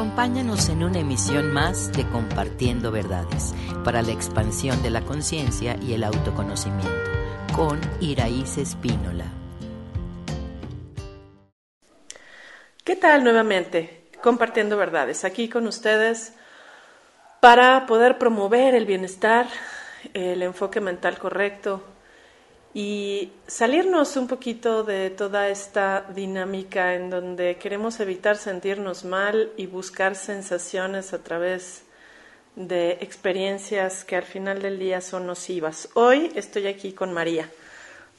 Acompáñanos en una emisión más de Compartiendo Verdades para la expansión de la conciencia y el autoconocimiento con Iraíz Espínola. ¿Qué tal nuevamente? Compartiendo Verdades, aquí con ustedes para poder promover el bienestar, el enfoque mental correcto, y salirnos un poquito de toda esta dinámica en donde queremos evitar sentirnos mal y buscar sensaciones a través de experiencias que al final del día son nocivas. Hoy estoy aquí con María.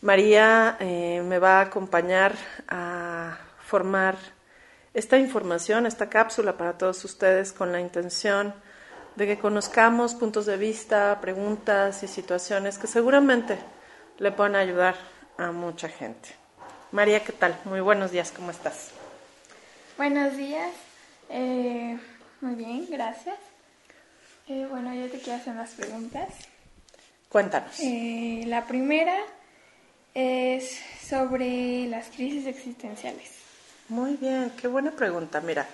María eh, me va a acompañar a formar esta información, esta cápsula para todos ustedes con la intención de que conozcamos puntos de vista, preguntas y situaciones que seguramente le pueden ayudar a mucha gente. María, ¿qué tal? Muy buenos días, ¿cómo estás? Buenos días, eh, muy bien, gracias. Eh, bueno, yo te quiero hacer unas preguntas. Cuéntanos. Eh, la primera es sobre las crisis existenciales. Muy bien, qué buena pregunta. Mira,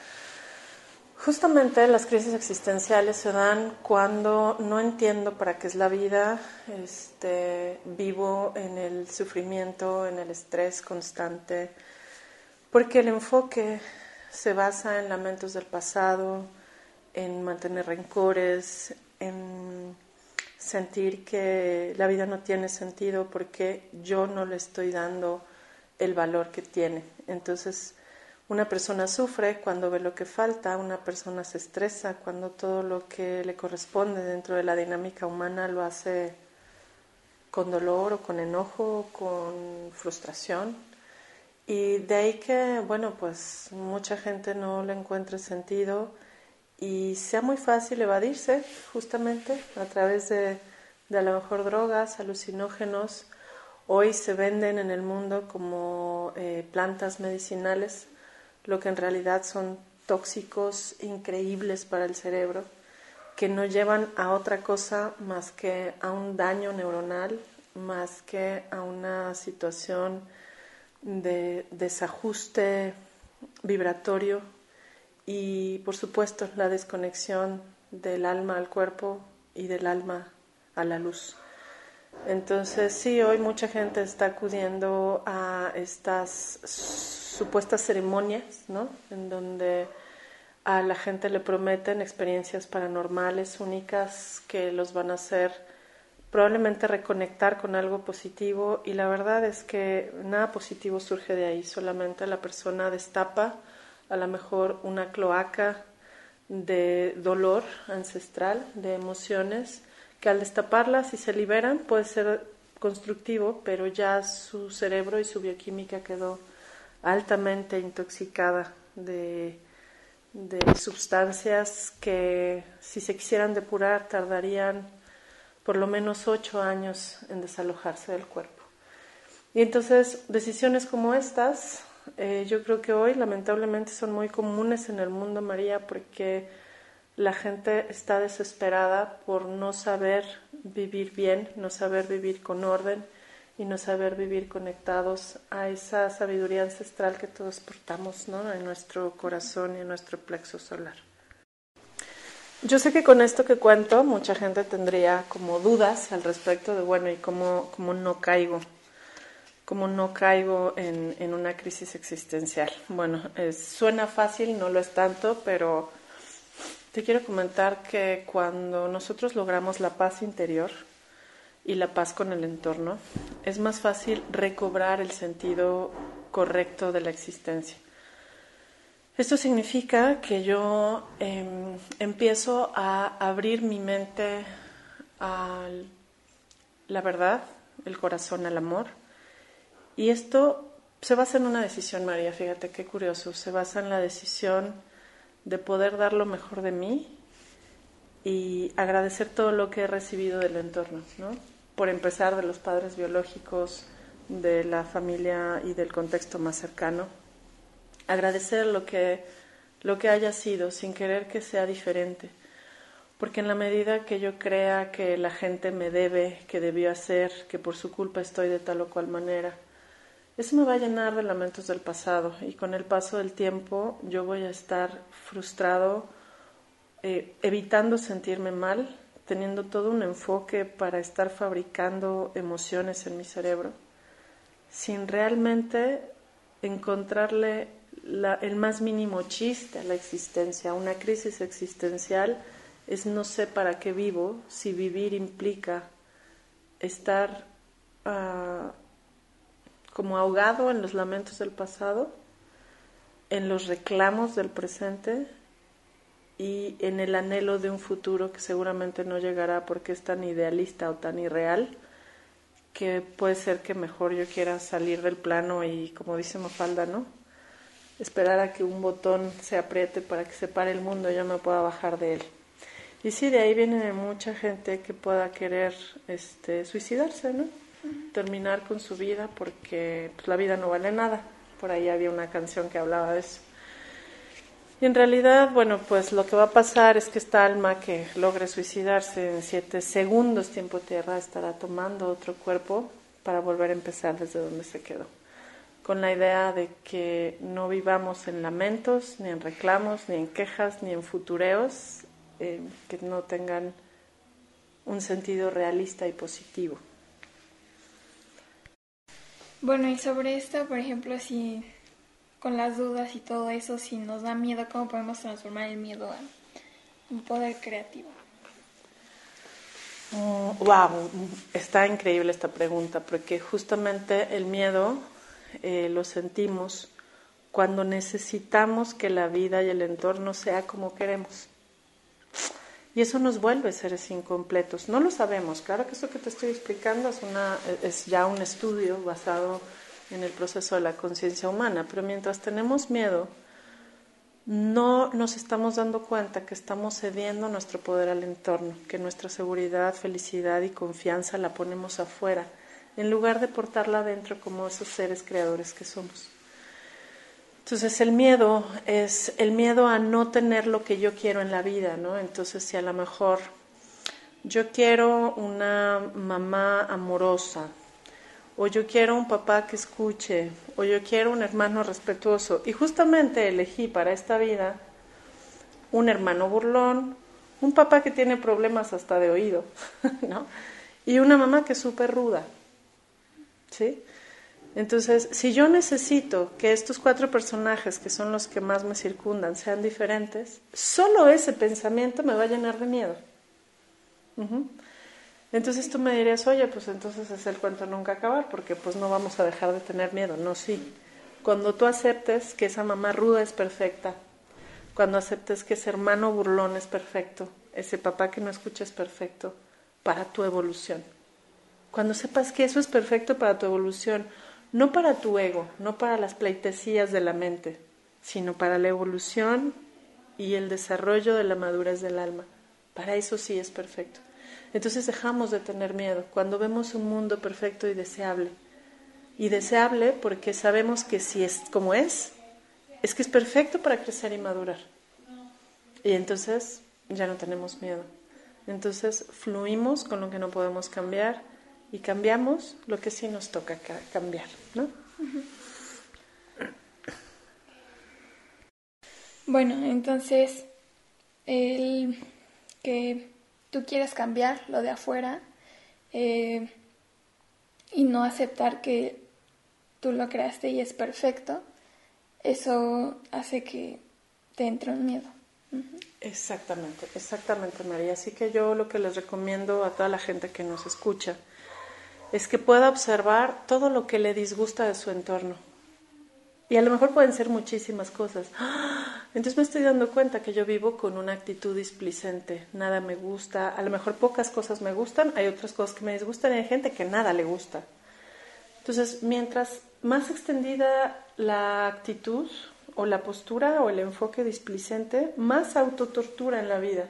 Justamente las crisis existenciales se dan cuando no entiendo para qué es la vida, este, vivo en el sufrimiento, en el estrés constante, porque el enfoque se basa en lamentos del pasado, en mantener rencores, en sentir que la vida no tiene sentido porque yo no le estoy dando el valor que tiene. Entonces, una persona sufre cuando ve lo que falta, una persona se estresa cuando todo lo que le corresponde dentro de la dinámica humana lo hace con dolor o con enojo, con frustración. Y de ahí que, bueno, pues mucha gente no le encuentre sentido y sea muy fácil evadirse justamente a través de, de a lo mejor drogas, alucinógenos. Hoy se venden en el mundo como eh, plantas medicinales lo que en realidad son tóxicos increíbles para el cerebro, que no llevan a otra cosa más que a un daño neuronal, más que a una situación de desajuste vibratorio y por supuesto la desconexión del alma al cuerpo y del alma a la luz. Entonces sí, hoy mucha gente está acudiendo a estas supuestas ceremonias, ¿no? En donde a la gente le prometen experiencias paranormales únicas que los van a hacer probablemente reconectar con algo positivo y la verdad es que nada positivo surge de ahí, solamente la persona destapa a lo mejor una cloaca de dolor ancestral, de emociones, que al destaparlas y se liberan puede ser constructivo, pero ya su cerebro y su bioquímica quedó altamente intoxicada de, de sustancias que si se quisieran depurar tardarían por lo menos ocho años en desalojarse del cuerpo. Y entonces decisiones como estas, eh, yo creo que hoy lamentablemente son muy comunes en el mundo, María, porque la gente está desesperada por no saber vivir bien, no saber vivir con orden y no saber vivir conectados a esa sabiduría ancestral que todos portamos ¿no? en nuestro corazón y en nuestro plexo solar. Yo sé que con esto que cuento mucha gente tendría como dudas al respecto de, bueno, ¿y cómo, cómo no caigo? ¿Cómo no caigo en, en una crisis existencial? Bueno, suena fácil, no lo es tanto, pero te quiero comentar que cuando nosotros logramos la paz interior, y la paz con el entorno, es más fácil recobrar el sentido correcto de la existencia. Esto significa que yo em, empiezo a abrir mi mente a la verdad, el corazón al amor. Y esto se basa en una decisión, María, fíjate qué curioso, se basa en la decisión de poder dar lo mejor de mí y agradecer todo lo que he recibido del entorno, ¿no? por empezar de los padres biológicos, de la familia y del contexto más cercano. Agradecer lo que, lo que haya sido sin querer que sea diferente, porque en la medida que yo crea que la gente me debe, que debió hacer, que por su culpa estoy de tal o cual manera, eso me va a llenar de lamentos del pasado y con el paso del tiempo yo voy a estar frustrado, eh, evitando sentirme mal, teniendo todo un enfoque para estar fabricando emociones en mi cerebro, sin realmente encontrarle el más mínimo chiste a la existencia. Una crisis existencial es no sé para qué vivo si vivir implica estar ah, como ahogado en los lamentos del pasado, en los reclamos del presente y en el anhelo de un futuro que seguramente no llegará porque es tan idealista o tan irreal que puede ser que mejor yo quiera salir del plano y como dice Mafalda, ¿no? Esperar a que un botón se apriete para que se pare el mundo y yo me pueda bajar de él. Y sí, de ahí viene mucha gente que pueda querer este, suicidarse, ¿no? Terminar con su vida porque pues, la vida no vale nada. Por ahí había una canción que hablaba de eso. Y en realidad, bueno, pues lo que va a pasar es que esta alma que logre suicidarse en siete segundos tiempo tierra estará tomando otro cuerpo para volver a empezar desde donde se quedó. Con la idea de que no vivamos en lamentos, ni en reclamos, ni en quejas, ni en futureos, eh, que no tengan un sentido realista y positivo. Bueno, y sobre esto, por ejemplo, si con las dudas y todo eso, si nos da miedo, ¿cómo podemos transformar el miedo un poder creativo? wow, mm, está increíble esta pregunta, porque justamente el miedo eh, lo sentimos cuando necesitamos que la vida y el entorno sea como queremos. Y eso nos vuelve seres incompletos. No lo sabemos. Claro que eso que te estoy explicando es, una, es ya un estudio basado en el proceso de la conciencia humana, pero mientras tenemos miedo, no nos estamos dando cuenta que estamos cediendo nuestro poder al entorno, que nuestra seguridad, felicidad y confianza la ponemos afuera, en lugar de portarla adentro como esos seres creadores que somos. Entonces el miedo es el miedo a no tener lo que yo quiero en la vida, ¿no? Entonces si a lo mejor yo quiero una mamá amorosa, o yo quiero un papá que escuche, o yo quiero un hermano respetuoso, y justamente elegí para esta vida un hermano burlón, un papá que tiene problemas hasta de oído, ¿no? Y una mamá que es súper ruda, ¿sí? Entonces, si yo necesito que estos cuatro personajes, que son los que más me circundan, sean diferentes, solo ese pensamiento me va a llenar de miedo. Entonces tú me dirías, oye, pues entonces es el cuento nunca acabar, porque pues no vamos a dejar de tener miedo. No, sí. Cuando tú aceptes que esa mamá ruda es perfecta, cuando aceptes que ese hermano burlón es perfecto, ese papá que no escucha es perfecto para tu evolución. Cuando sepas que eso es perfecto para tu evolución, no para tu ego, no para las pleitesías de la mente, sino para la evolución y el desarrollo de la madurez del alma. Para eso sí es perfecto. Entonces dejamos de tener miedo cuando vemos un mundo perfecto y deseable. Y deseable porque sabemos que si es como es, es que es perfecto para crecer y madurar. Y entonces ya no tenemos miedo. Entonces fluimos con lo que no podemos cambiar y cambiamos lo que sí nos toca cambiar, ¿no? Bueno, entonces, el que tú quieres cambiar lo de afuera eh, y no aceptar que tú lo creaste y es perfecto, eso hace que te entre un miedo. Exactamente, exactamente, María. Así que yo lo que les recomiendo a toda la gente que nos escucha, es que pueda observar todo lo que le disgusta de su entorno. Y a lo mejor pueden ser muchísimas cosas. Entonces me estoy dando cuenta que yo vivo con una actitud displicente. Nada me gusta. A lo mejor pocas cosas me gustan. Hay otras cosas que me disgustan y hay gente que nada le gusta. Entonces, mientras más extendida la actitud o la postura o el enfoque displicente, más autotortura en la vida.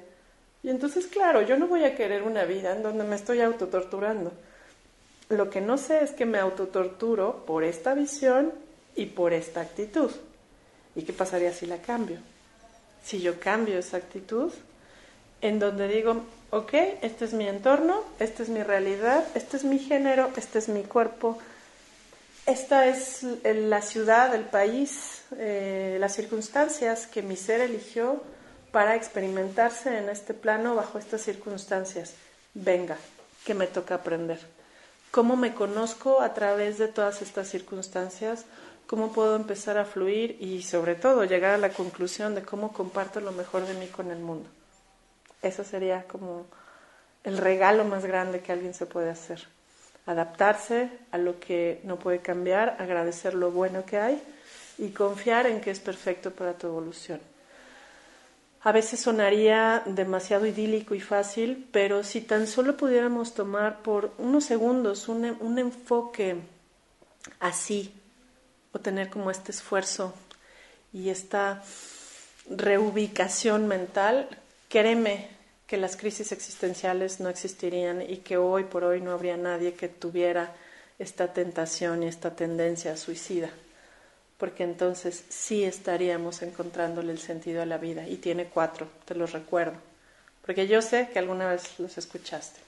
Y entonces, claro, yo no voy a querer una vida en donde me estoy autotorturando. Lo que no sé es que me autotorturo por esta visión y por esta actitud. ¿Y qué pasaría si la cambio? Si yo cambio esa actitud, en donde digo, ok, este es mi entorno, esta es mi realidad, este es mi género, este es mi cuerpo, esta es la ciudad, el país, eh, las circunstancias que mi ser eligió para experimentarse en este plano bajo estas circunstancias. Venga, que me toca aprender. ¿Cómo me conozco a través de todas estas circunstancias? ¿Cómo puedo empezar a fluir y sobre todo llegar a la conclusión de cómo comparto lo mejor de mí con el mundo? Eso sería como el regalo más grande que alguien se puede hacer adaptarse a lo que no puede cambiar, agradecer lo bueno que hay y confiar en que es perfecto para tu evolución. A veces sonaría demasiado idílico y fácil, pero si tan solo pudiéramos tomar por unos segundos un, un enfoque así, o tener como este esfuerzo y esta reubicación mental, créeme que las crisis existenciales no existirían y que hoy por hoy no habría nadie que tuviera esta tentación y esta tendencia a suicida, porque entonces sí estaríamos encontrándole el sentido a la vida y tiene cuatro, te los recuerdo, porque yo sé que alguna vez los escuchaste.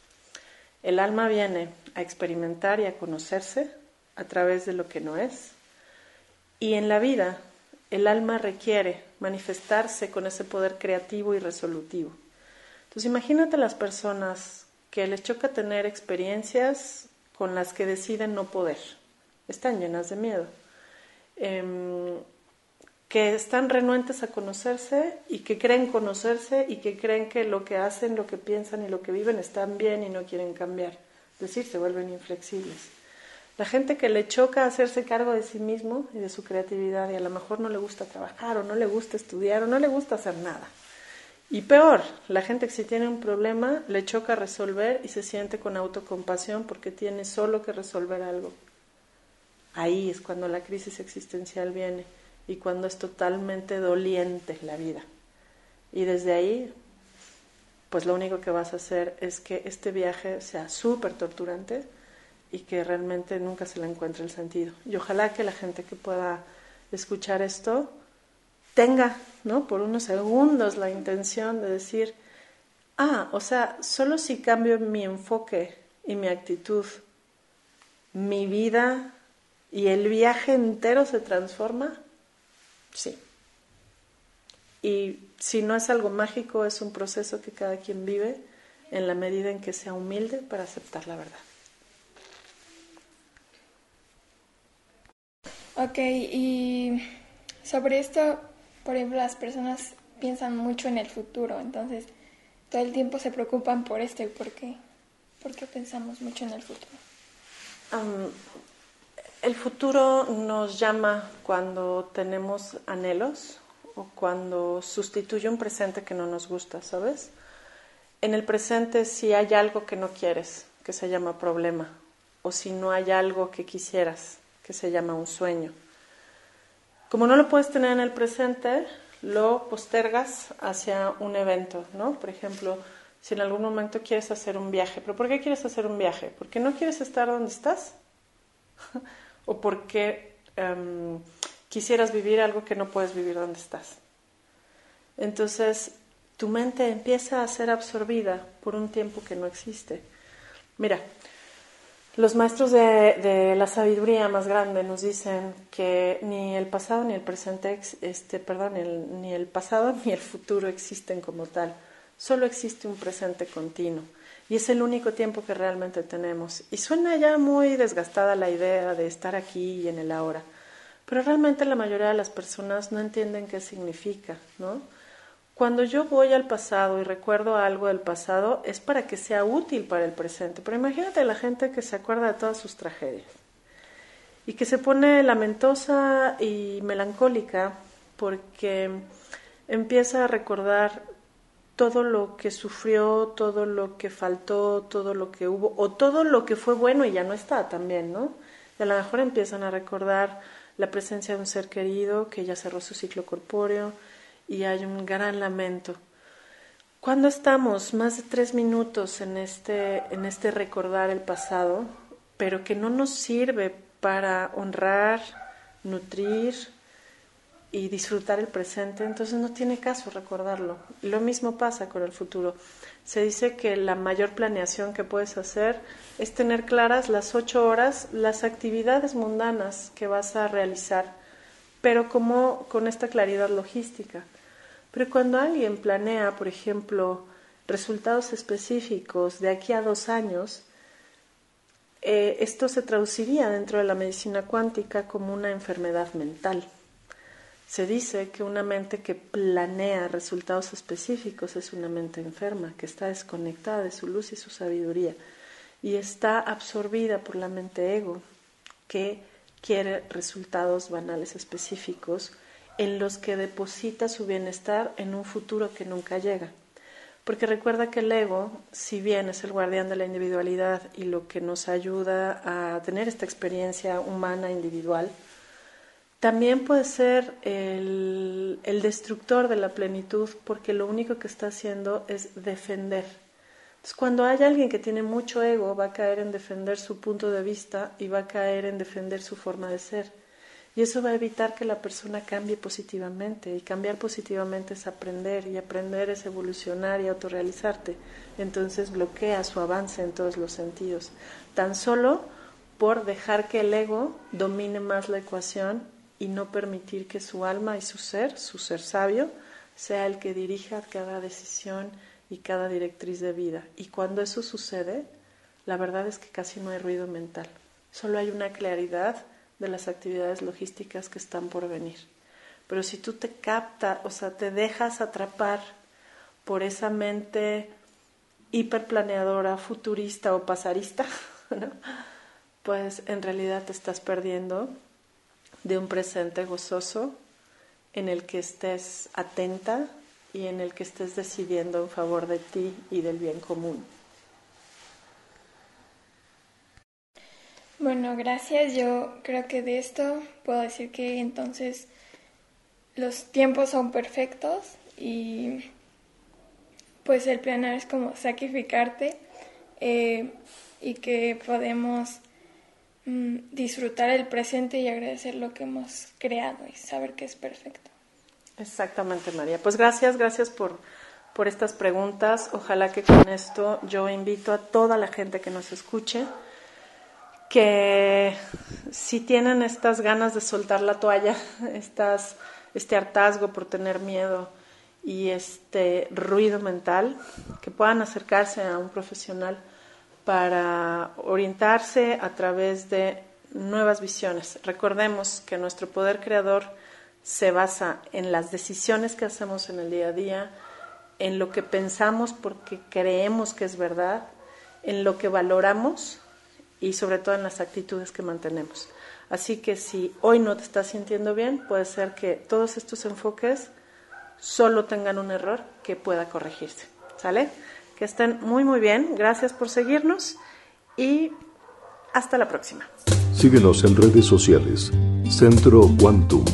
El alma viene a experimentar y a conocerse a través de lo que no es y en la vida el alma requiere manifestarse con ese poder creativo y resolutivo. Entonces imagínate las personas que les choca tener experiencias con las que deciden no poder. Están llenas de miedo. Em, que están renuentes a conocerse y que creen conocerse y que creen que lo que hacen, lo que piensan y lo que viven están bien y no quieren cambiar. Es decir, se vuelven inflexibles. La gente que le choca hacerse cargo de sí mismo y de su creatividad y a lo mejor no le gusta trabajar o no le gusta estudiar o no le gusta hacer nada y peor, la gente que si tiene un problema le choca resolver y se siente con autocompasión porque tiene solo que resolver algo. Ahí es cuando la crisis existencial viene y cuando es totalmente doliente la vida. Y desde ahí, pues lo único que vas a hacer es que este viaje sea súper torturante y que realmente nunca se le encuentre el sentido. Y ojalá que la gente que pueda escuchar esto tenga, ¿no? Por unos segundos la intención de decir, ah, o sea, solo si cambio mi enfoque y mi actitud, mi vida y el viaje entero se transforma, sí. Y si no es algo mágico, es un proceso que cada quien vive en la medida en que sea humilde para aceptar la verdad. Ok, y sobre esto, por ejemplo, las personas piensan mucho en el futuro, entonces todo el tiempo se preocupan por esto y por qué. ¿Por qué pensamos mucho en el futuro? El futuro nos llama cuando tenemos anhelos o cuando sustituye un presente que no nos gusta, ¿sabes? En el presente si hay algo que no quieres, que se llama problema, o si no hay algo que quisieras, que se llama un sueño. Como no lo puedes tener en el presente, lo postergas hacia un evento, ¿no? Por ejemplo, si en algún momento quieres hacer un viaje, ¿pero por qué quieres hacer un viaje? ¿Porque no quieres estar donde estás? ¿O porque em, quisieras vivir algo que no puedes vivir donde estás? Entonces, tu mente empieza a ser absorbida por un tiempo que no existe. Mira, los maestros de, la sabiduría más grande nos dicen que ni el pasado ni el presente, este, perdón, ni el pasado ni el futuro existen como tal. Solo existe un presente continuo y es el único tiempo que realmente tenemos. Y suena ya muy desgastada la idea de estar aquí y en el ahora, pero realmente la mayoría de las personas no entienden qué significa, ¿no? Cuando yo voy al pasado y recuerdo algo del pasado es para que sea útil para el presente. Pero imagínate la gente que se acuerda de todas sus tragedias y que se pone lamentosa y melancólica porque empieza a recordar todo lo que sufrió, todo lo que faltó, todo lo que hubo, o todo lo que fue bueno y ya no está también, ¿no? Y a lo mejor empiezan a recordar la presencia de un ser querido que ya cerró su ciclo corpóreo, y hay un gran lamento. Cuando estamos más de tres minutos en este, en este recordar el pasado, pero que no nos sirve para honrar, nutrir y disfrutar el presente, entonces no tiene caso recordarlo. Lo mismo pasa con el futuro. Se dice que la mayor planeación que puedes hacer es tener claras las ocho horas, las actividades mundanas que vas a realizar, pero como con esta claridad logística. Pero cuando alguien planea, por ejemplo, resultados específicos de aquí a dos años, eh, esto se traduciría dentro de la medicina cuántica como una enfermedad mental. Se dice que una mente que planea resultados específicos es una mente enferma, que está desconectada de su luz y su sabiduría y está absorbida por la mente ego, que quiere resultados banales específicos en los que deposita su bienestar en un futuro que nunca llega. Porque recuerda que el ego, si bien es el guardián de la individualidad y lo que nos ayuda a tener esta experiencia humana individual, también puede ser el, destructor de la plenitud porque lo único que está haciendo es defender. Entonces, cuando hay alguien que tiene mucho ego, va a caer en defender su punto de vista y va a caer en defender su forma de ser. Y eso va a evitar que la persona cambie positivamente. Y cambiar positivamente es aprender, y aprender es evolucionar y autorrealizarte. Entonces bloquea su avance en todos los sentidos. Tan solo por dejar que el ego domine más la ecuación y no permitir que su alma y su ser, su ser sabio, sea el que dirija cada decisión y cada directriz de vida. Y cuando eso sucede, la verdad es que casi no hay ruido mental, solo hay una claridad de las actividades logísticas que están por venir. Pero si tú te captas, o sea, te dejas atrapar por esa mente hiperplaneadora, futurista o pasarista, pues en realidad te estás perdiendo de un presente gozoso en el que estés atenta y en el que estés decidiendo en favor de ti y del bien común. Bueno, gracias. Yo creo que de esto puedo decir que entonces los tiempos son perfectos y pues el planear es como sacrificarte eh, y que podemos disfrutar el presente y agradecer lo que hemos creado y saber que es perfecto. Exactamente, María. Pues gracias, gracias por, por estas preguntas. Ojalá que con esto yo invito a toda la gente que nos escuche que si tienen estas ganas de soltar la toalla, estas, este hartazgo por tener miedo y este ruido mental, que puedan acercarse a un profesional para orientarse a través de nuevas visiones. Recordemos que nuestro poder creador se basa en las decisiones que hacemos en el día a día, en lo que pensamos porque creemos que es verdad, en lo que valoramos y sobre todo en las actitudes que mantenemos. Así que si hoy no te estás sintiendo bien, puede ser que todos estos enfoques solo tengan un error que pueda corregirse. ¿Sale? Que estén muy muy bien. Gracias por seguirnos y hasta la próxima. Síguenos en redes sociales. Centro Quantum.